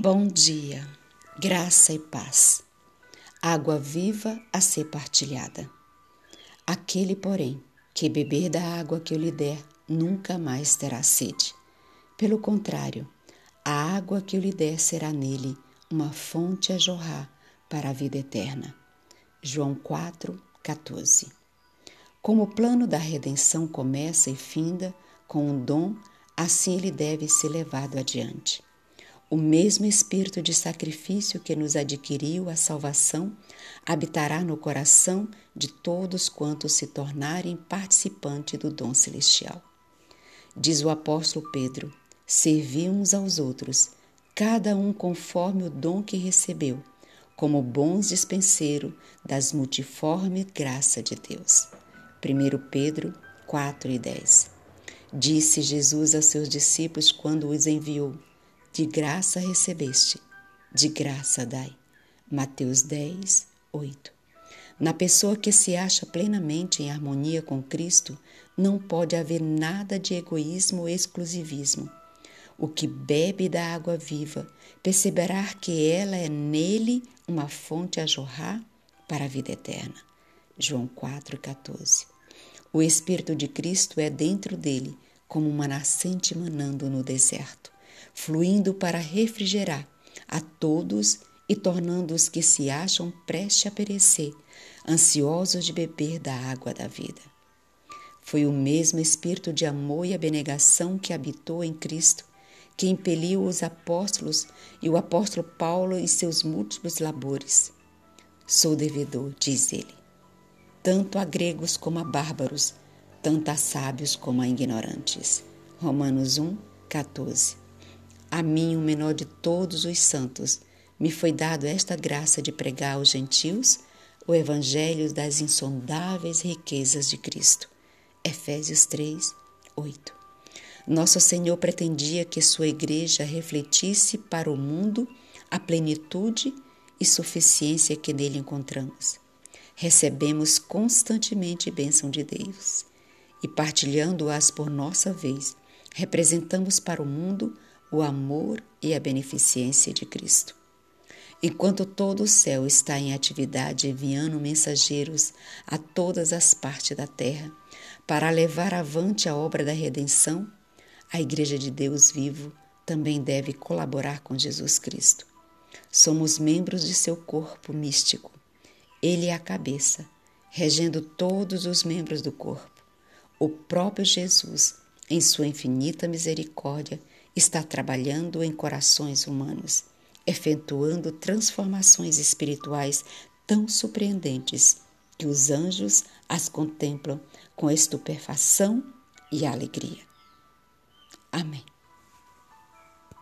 Bom dia, graça e paz, água viva a ser partilhada. Aquele, porém, que beber da água que eu lhe der, nunca mais terá sede. Pelo contrário, a água que eu lhe der será nele uma fonte a jorrar para a vida eterna. João 4, 14. Como o plano da redenção começa e finda com um dom, assim ele deve ser levado adiante. O mesmo espírito de sacrifício que nos adquiriu a salvação habitará no coração de todos quantos se tornarem participantes do dom celestial. Diz o apóstolo Pedro: servi uns aos outros, cada um conforme o dom que recebeu, como bons dispenseiros das multiforme graça de Deus. 1 Pedro 4 e 10. Disse Jesus a seus discípulos quando os enviou: de graça recebeste, de graça dai. Mateus 10, 8. Na pessoa que se acha plenamente em harmonia com Cristo, não pode haver nada de egoísmo ou exclusivismo. O que bebe da água viva perceberá que ela é nele uma fonte a jorrar para a vida eterna. João 4,14 O Espírito de Cristo é dentro dele, como uma nascente manando no deserto fluindo para refrigerar a todos e tornando os que se acham prestes a perecer, ansiosos de beber da água da vida. Foi o mesmo espírito de amor e abnegação que habitou em Cristo, que impeliu os apóstolos e o apóstolo Paulo em seus múltiplos labores. Sou devedor, diz ele, tanto a gregos como a bárbaros, tanto a sábios como a ignorantes. Romanos 1, 14. A mim, o menor de todos os santos, me foi dado esta graça de pregar aos gentios o evangelho das insondáveis riquezas de Cristo. Efésios 3, 8. Nosso Senhor pretendia que sua igreja refletisse para o mundo a plenitude e suficiência que nele encontramos. Recebemos constantemente bênção de Deus e, partilhando-as por nossa vez, representamos para o mundo o amor e a beneficência de Cristo. Enquanto todo o céu está em atividade enviando mensageiros a todas as partes da terra para levar avante a obra da redenção, a Igreja de Deus vivo também deve colaborar com Jesus Cristo. Somos membros de seu corpo místico. Ele é a cabeça, regendo todos os membros do corpo. O próprio Jesus, em sua infinita misericórdia, está trabalhando em corações humanos, efetuando transformações espirituais tão surpreendentes que os anjos as contemplam com estupefação e alegria. Amém.